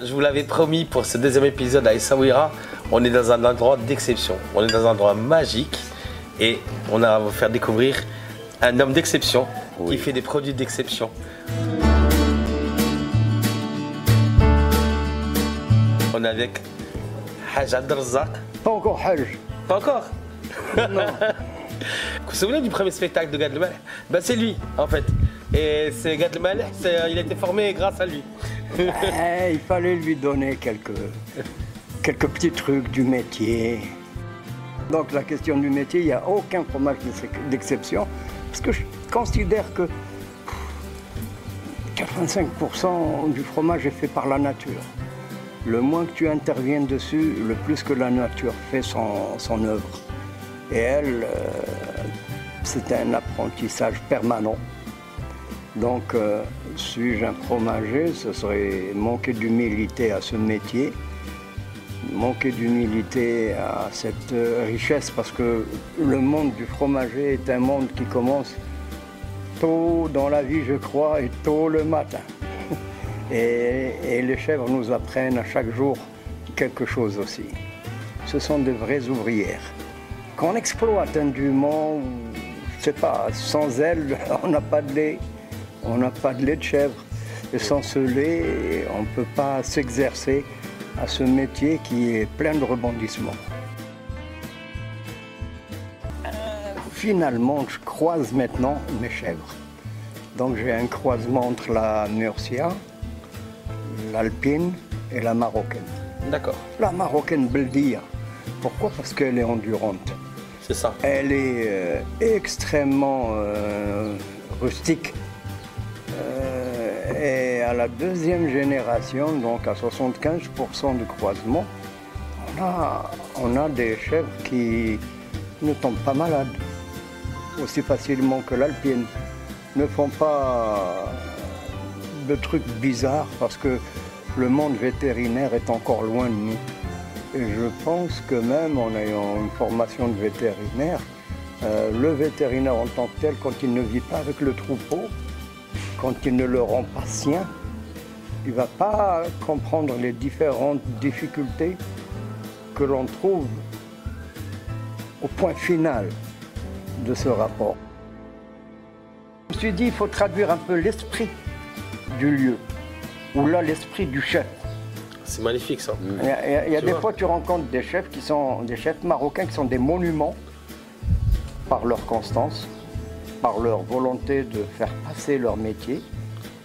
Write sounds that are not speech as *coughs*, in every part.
Je vous l'avais promis pour ce deuxième épisode à Essaouira, on est dans un endroit d'exception. On est dans un endroit magique et on a à vous faire découvrir un homme d'exception Oui. qui fait des produits d'exception. On est avec Haj Abdelrazak. Pas encore Hajj. Pas encore? Non. *laughs* Vous vous souvenez du premier spectacle de Gad ben, C'est lui, en fait. Et c'est Gad il a été formé grâce à lui. *laughs* Eh, il fallait lui donner quelques, quelques petits trucs du métier. Donc la question du métier, il n'y a aucun fromage d'ex- d'exception, parce que je considère que pff, 85% du fromage est fait par la nature. Le moins que tu interviennes dessus, le plus que la nature fait son, son œuvre. Et elle, euh, c'est un apprentissage permanent. Donc, euh, suis-je un fromager? Ce serait manquer d'humilité à ce métier, manquer d'humilité à cette euh, richesse, parce que le monde du fromager est un monde qui commence tôt dans la vie, je crois, et tôt le matin. *laughs* Et, et les chèvres nous apprennent à chaque jour quelque chose aussi. Ce sont des vraies ouvrières. Qu'on exploite indûment, je sais pas, sans elles, *laughs* on n'a pas de lait, on n'a pas de lait de chèvre. Et sans ce lait, on ne peut pas s'exercer à ce métier qui est plein de rebondissements. Euh, Finalement, je croise maintenant mes chèvres. Donc j'ai un croisement entre la Murcia, l'alpine et la marocaine. D'accord, La marocaine Beldia. Pourquoi? Parce qu'elle est endurante. c'est ça. Elle est euh, extrêmement euh, rustique. Et à la deuxième génération, donc à 75% de croisement, on a, on a des chèvres qui ne tombent pas malades aussi facilement que l'alpine. Ne font pas de trucs bizarres parce que le monde vétérinaire est encore loin de nous. Et je pense que même en ayant une formation de vétérinaire, euh, le vétérinaire en tant que tel, quand il ne vit pas avec le troupeau, quand il ne le rend pas sien, il ne va pas comprendre les différentes difficultés que l'on trouve au point final de ce rapport. Je me suis dit, il faut traduire un peu l'esprit du lieu, ou là l'esprit du chef. C'est magnifique ça. Il y a, il y des vois. fois, tu rencontres des chefs qui sont des chefs marocains qui sont des monuments par leur constance, par leur volonté de faire passer leur métier.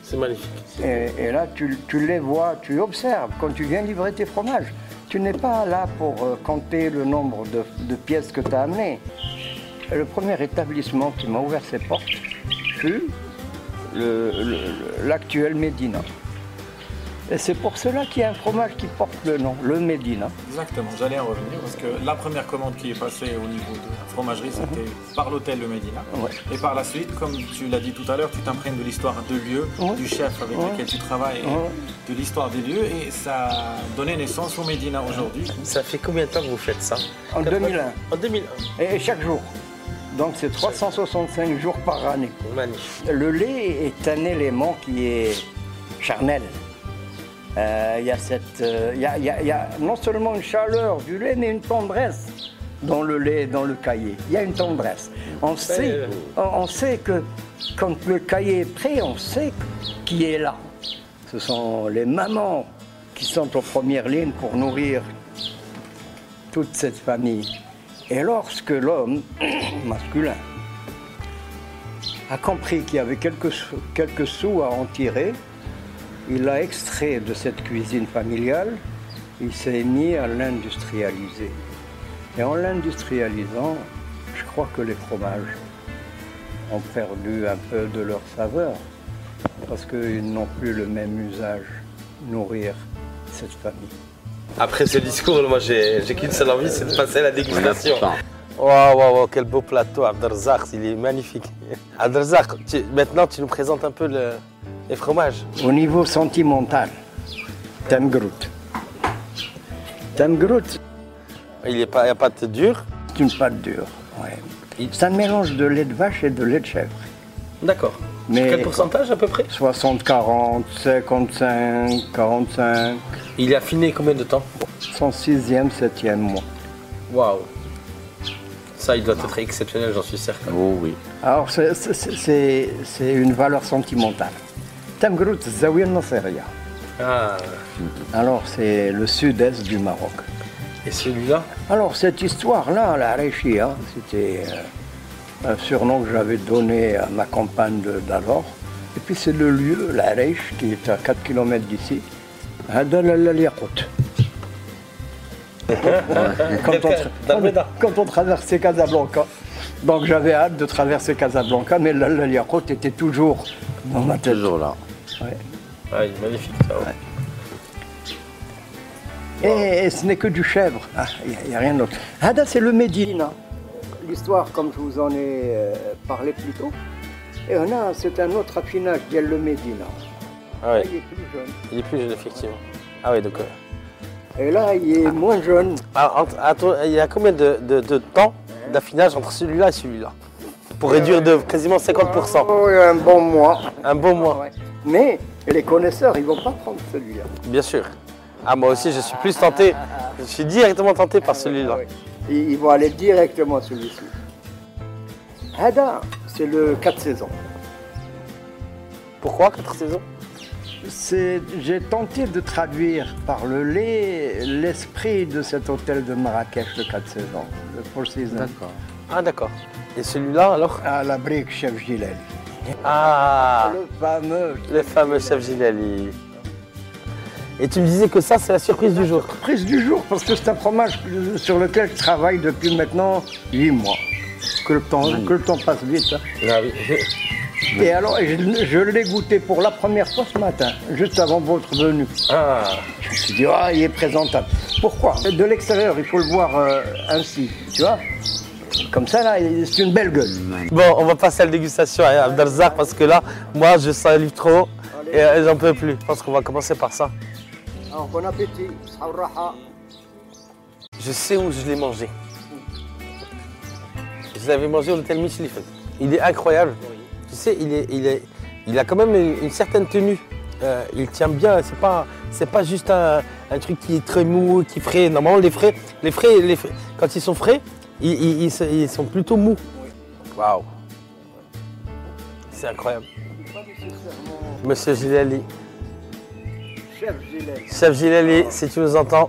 C'est magnifique. Et, et là, tu, tu les vois, tu observes quand tu viens livrer tes fromages. Tu n'es pas là pour euh, compter le nombre de, de pièces que tu as amenées. Le premier établissement qui m'a ouvert ses portes fut l'actuel Médina. Et c'est pour cela qu'il y a un fromage qui porte le nom, le Médina. Exactement, j'allais en revenir parce que la première commande qui est passée au niveau de la fromagerie, c'était par l'hôtel Le Médina. Ouais. Et par la suite, comme tu l'as dit tout à l'heure, tu t'imprègnes de l'histoire de lieu, Ouais. du chef avec Ouais. lequel tu travailles, et de l'histoire des lieux, et ça a donné naissance au Médina aujourd'hui. Ça fait combien de temps que vous faites ça? En 2001. En 2001. Et chaque jour. Donc c'est 365 jours par année. Magnifique. Le lait est un élément qui est charnel. Euh, Il y, a cette, euh, y a- il y a- il y a non seulement une chaleur du lait, mais une tendresse dans le lait, dans le cahier. Il y a une tendresse. On sait, on sait que quand le cahier est prêt, on sait qui est là. Ce sont les mamans qui sont aux premières lignes pour nourrir toute cette famille. Et lorsque l'homme *coughs* masculin a compris qu'il y avait quelques, quelques sous à en tirer, il a extrait de cette cuisine familiale, il s'est mis à l'industrialiser. Et en l'industrialisant, je crois que les fromages ont perdu un peu de leur saveur, parce qu'ils n'ont plus le même usage, nourrir cette famille. Après ce discours, moi j'ai j'ai qu'une seule envie, c'est de passer à la dégustation. Waouh, waouh, waouh, quel beau plateau, Abdelrazak, il est magnifique. *laughs* Abdelrazak, tu- maintenant tu nous présentes un peu le- les fromages. Au niveau sentimental, Temgrout. Temgrout, Il n'y a, pas- il y a pas de dur? c'est une pâte dure. ouais. C'est un mélange de lait de vache et de lait de chèvre. D'accord. Mais- Quel pourcentage à peu près? 60, 40, 55, 45. Il est affiné combien de temps? Son sixième, septième mois. Waouh. Ça, il doit être exceptionnel, j'en suis certain. Oh, oui. Alors, c'est une valeur sentimentale. Tamgrout Zawiya Nasseria. Ah. Alors, c'est le sud-est du Maroc. Et celui-là? Alors, cette histoire-là, la Réchia, hein, c'était euh, un surnom que j'avais donné à ma compagne d'alors. Et puis, c'est le lieu, la Réch, qui est à 4 km d'ici. Hadal al quand on, quand on traversait Casablanca. Donc j'avais hâte de traverser Casablanca, mais le, le Yakout était toujours dans ma tête. Toujours là. Ouais. Ah, il est magnifique, ça. ouais. Et, et ce n'est que du chèvre, il n'y a, rien d'autre. Hada, c'est le Médina. L'histoire, comme je vous en ai euh, parlé plus tôt. Et là, c'est un autre affinage d'El le Médina. Ah ouais. Il est plus jeune. Il est plus jeune, effectivement. Ah oui, donc. Euh, Et là, il est moins jeune. ah, entre- attends, il y a combien de, de- de temps d'affinage entre celui-là et celui-là? Pour réduire de quasiment 50%. Oh, il y a un bon mois. Un bon mois, Ouais. Mais les connaisseurs, ils ne vont pas prendre celui-là. bien sûr. Ah, moi aussi, je suis plus tenté. Je suis directement tenté par celui-là. Ouais. Ils, vont aller directement sur celui-ci. Hada, c'est le 4 saisons. Pourquoi 4 saisons? J'ai tenté de traduire par le lait l'esprit de cet hôtel de Marrakech, le 4 saisons, le Four Seasons. D'accord. Ah, d'accord. Et celui-là, alors? À la brique Chef Gilali. Ah Le fameux. Le fameux chef Gilali. Et tu me disais que ça, c'est la surprise du jour. Prise du jour, parce que c'est un fromage sur lequel je travaille depuis maintenant 8 mois. Que le temps, que le temps passe vite. hein. Ah oui. *laughs* Et alors, je, je l'ai goûté pour la première fois ce matin, juste avant votre venue. Ah, Je me suis dit, ah, il est présentable. Pourquoi? De l'extérieur, il faut le voir euh, ainsi, tu vois? Comme ça, là, il- c'est une belle gueule. Bon, on va passer à la dégustation à Abdelzak parce que là, moi, je salive trop et euh, j'en peux plus. Je pense qu'on va commencer par ça. Alors, bon appétit. Je sais où je l'ai mangé. Je l'avais mangé au hôtel Michelin. Il est incroyable. Tu sais, il, est, il, est, il a quand même une, une certaine tenue. Euh, il tient bien. C'est pas, c'est pas juste un, un truc qui est très mou, qui frais. Normalement, les frais, les frais, les frais- quand ils sont frais, ils, ils- ils se- ils sont plutôt mous. Waouh. C'est incroyable. Monsieur Gilali, Chef Gillet. chef Gilali, si tu nous entends,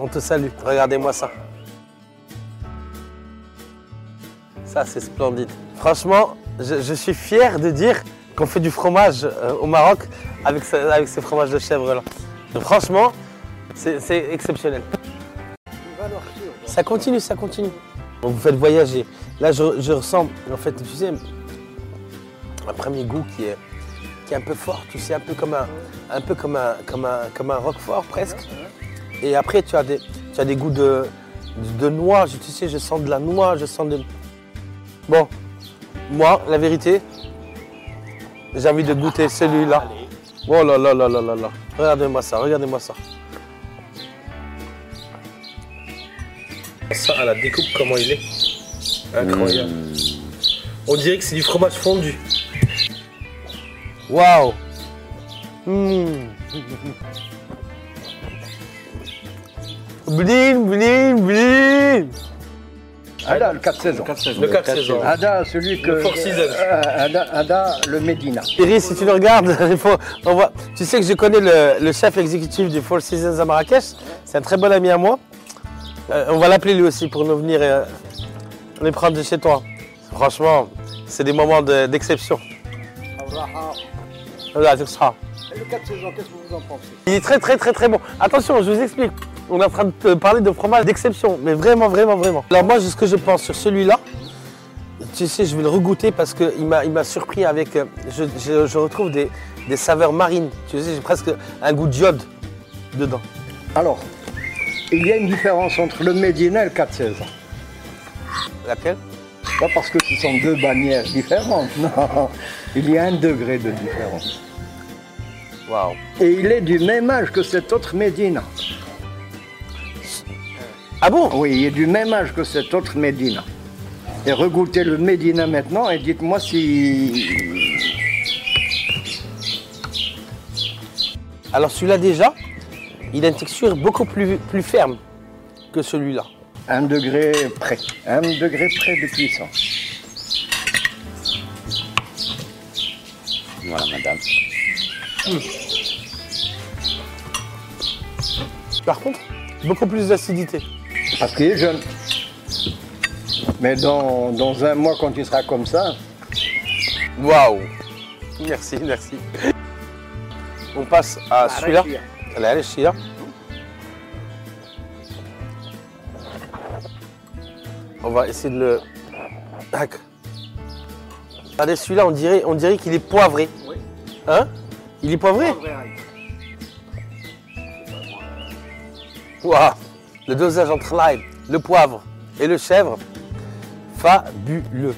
on te salue. Regardez-moi ça. Ça, c'est splendide. Franchement, je, suis fier de dire qu'on fait du fromage euh, au Maroc avec, ce- avec ces fromages de chèvre-là. Donc, Franchement, c'est exceptionnel. Ça continue, ça continue. Vous faites voyager. Là, je, ressens, en fait, tu sais, un premier goût qui est, qui est un peu fort, tu sais, un peu comme un, un, peu comme un, comme un, comme un roquefort presque. Et après, tu as des, tu as des goûts de, de noix. Tu sais, je sens de la noix, je sens de... Bon, moi, la vérité, j'ai envie de goûter celui-là. Oh là là là là là là. Regardez-moi ça, regardez-moi ça. Ça, à la découpe, comment il est Incroyable. On dirait que c'est du fromage fondu. Waouh *laughs* Mmh. Blin, blin, blin Ada, le 4 saisons. Le 4 saisons. Ada, celui que. Le Four Seasons. Euh, Ada, Ada, le Médina. Thierry, si tu le regardes, *laughs* il faut, on voit- tu sais que je connais le, le chef exécutif du Four Seasons à Marrakech. C'est un très bon ami à moi. Euh, on va l'appeler lui aussi pour nous venir euh, les prendre de chez toi. Franchement, c'est des moments de- d'exception. Voilà, c'est ça. Et le 4 saisons, qu'est-ce que vous en pensez? Il est très très très très bon. Attention, je vous explique. On est en train de parler de fromage d'exception, mais vraiment, vraiment, vraiment. Alors moi, ce que je pense sur celui-là, tu sais, je vais le regoûter parce qu'il m'a il m'a surpris avec... euh, Je, je- je retrouve des, des saveurs marines. Tu sais, j'ai presque un goût d'iode dedans. Alors, il y a une différence entre le Médina et le 4 saisons. Laquelle? Pas parce que ce sont deux bannières différentes, *laughs* non. Il y a un degré de différence. Waouh. Et il est du même âge que cet autre Médina. Ah bon Oui, il est du même âge que cet autre Médina. Et regoutez le Médina maintenant et dites-moi si. Alors celui-là déjà, il a une texture beaucoup plus, plus ferme que celui-là. Un degré près. Un degré près de cuisson. Voilà, madame. Par contre, beaucoup plus d'acidité. Parce qu'il est jeune. Mais dans, dans un mois, quand il sera comme ça, Waouh Merci, merci. On passe à celui-là. Allez, allez, celui-là. On va essayer de le. Tac. Regardez, celui-là, on dirait, on dirait qu'il est poivré. Hein? Il est poivré? Waouh Le dosage entre l'ail, le poivre et le chèvre, fabuleux.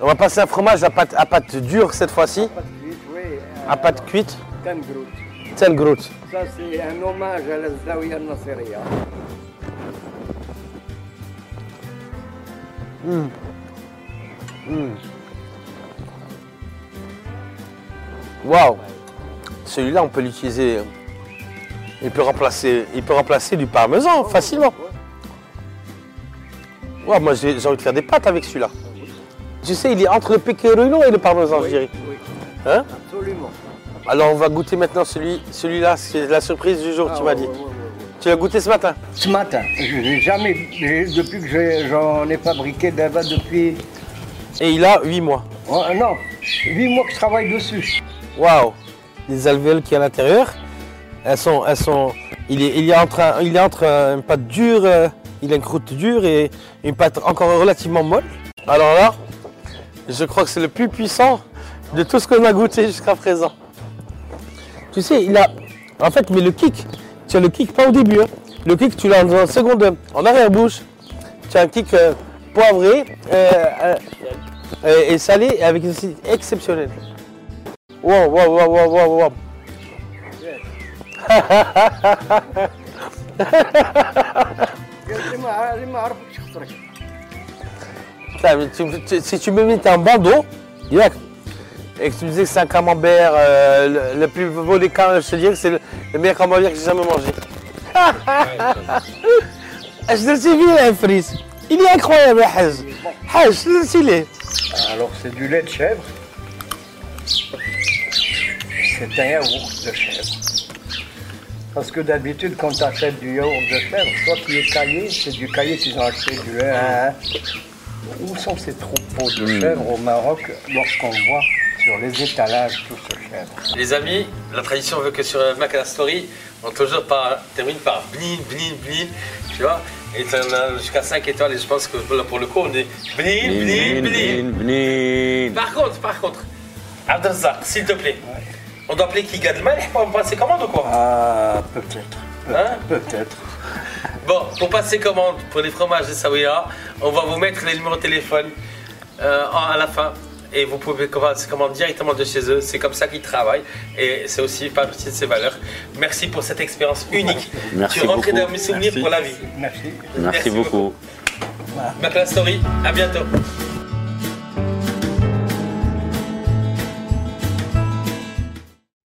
On va passer un fromage à pâte, à pâte dure cette fois-ci, à pâte cuite. Tengrout. Ça, c'est un hommage à la Zawiya Nasseria. Waouh Celui-là, on peut l'utiliser. Il peut remplacer, il peut remplacer du parmesan facilement. Moi j'ai j'ai envie de faire des pâtes avec celui-là. Tu sais, il est entre le pecorino et le parmesan, je dirais. Oui, Hein absolument. Alors on va goûter maintenant celui, celui-là, c'est la surprise du jour, Ah, tu m'as dit. ouais, ouais, ouais. Tu l'as goûté ce matin Ce matin, je n'ai jamais, j'ai- depuis que j'ai- j'en ai fabriqué d'Ava depuis, Et il a 8 mois. oh, non, 8 mois que je travaille dessus. Waouh Les alvéoles qui est à l'intérieur, elles sont, elles sont, il est, entre, il entre une pâte dure, euh, il a une croûte dure et une pâte encore relativement molle. Alors là, je crois que c'est le plus puissant de tout ce qu'on a goûté jusqu'à présent. Tu sais, il a, en fait, mais le kick, tu as le kick pas au début, hein. le kick tu l'as une seconde, en arrière-bouche. Tu as un kick euh, poivré euh, et salé avec une acidité exceptionnelle. Wow, wow, wow, wow, wow, wow. Si tu me mets un bandeau, direct, et que tu me disais que c'est un camembert, euh, le, le plus beau des camemberts, je te dirais que c'est le, le meilleur camembert que j'ai jamais mangé. *laughs* Je te suis vu, hein, Fris. Il est incroyable, Haj. Haj, je te suis là. Alors c'est du lait de chèvre. C'est un yaourt de chèvre. Parce que d'habitude, quand tu achètes du yaourt de chèvre, soit qui est caillé, c'est du caillé qu'ils ont acheté du lait. hein. Où sont ces troupeaux de chèvres au Maroc lorsqu'on voit sur les étalages tout ce chèvre Les amis, la tradition veut que sur Mac la Story, on toujours par- termine par blin, blin, blin, tu vois? Et tu en as jusqu'à 5 étoiles et je pense que là, pour le coup, on est blin, blin, blin. blin. Par contre, par contre, Abdelzak, s'il te plaît, on doit appeler qui gagne le malh pour passer commande ou quoi Ah, peut-être. Hein Peut-être. Bon, pour passer commande pour les fromages de Saouya, on va vous mettre les numéros de téléphone euh, à la fin. Et vous pouvez passer commande directement de chez eux. C'est comme ça qu'ils travaillent. Et c'est aussi partie de ses valeurs. Merci pour cette expérience unique. Merci tu es rentré beaucoup. dans mes souvenirs Merci. pour la vie. Merci. Merci Merci beaucoup. Mac la Story, à bientôt.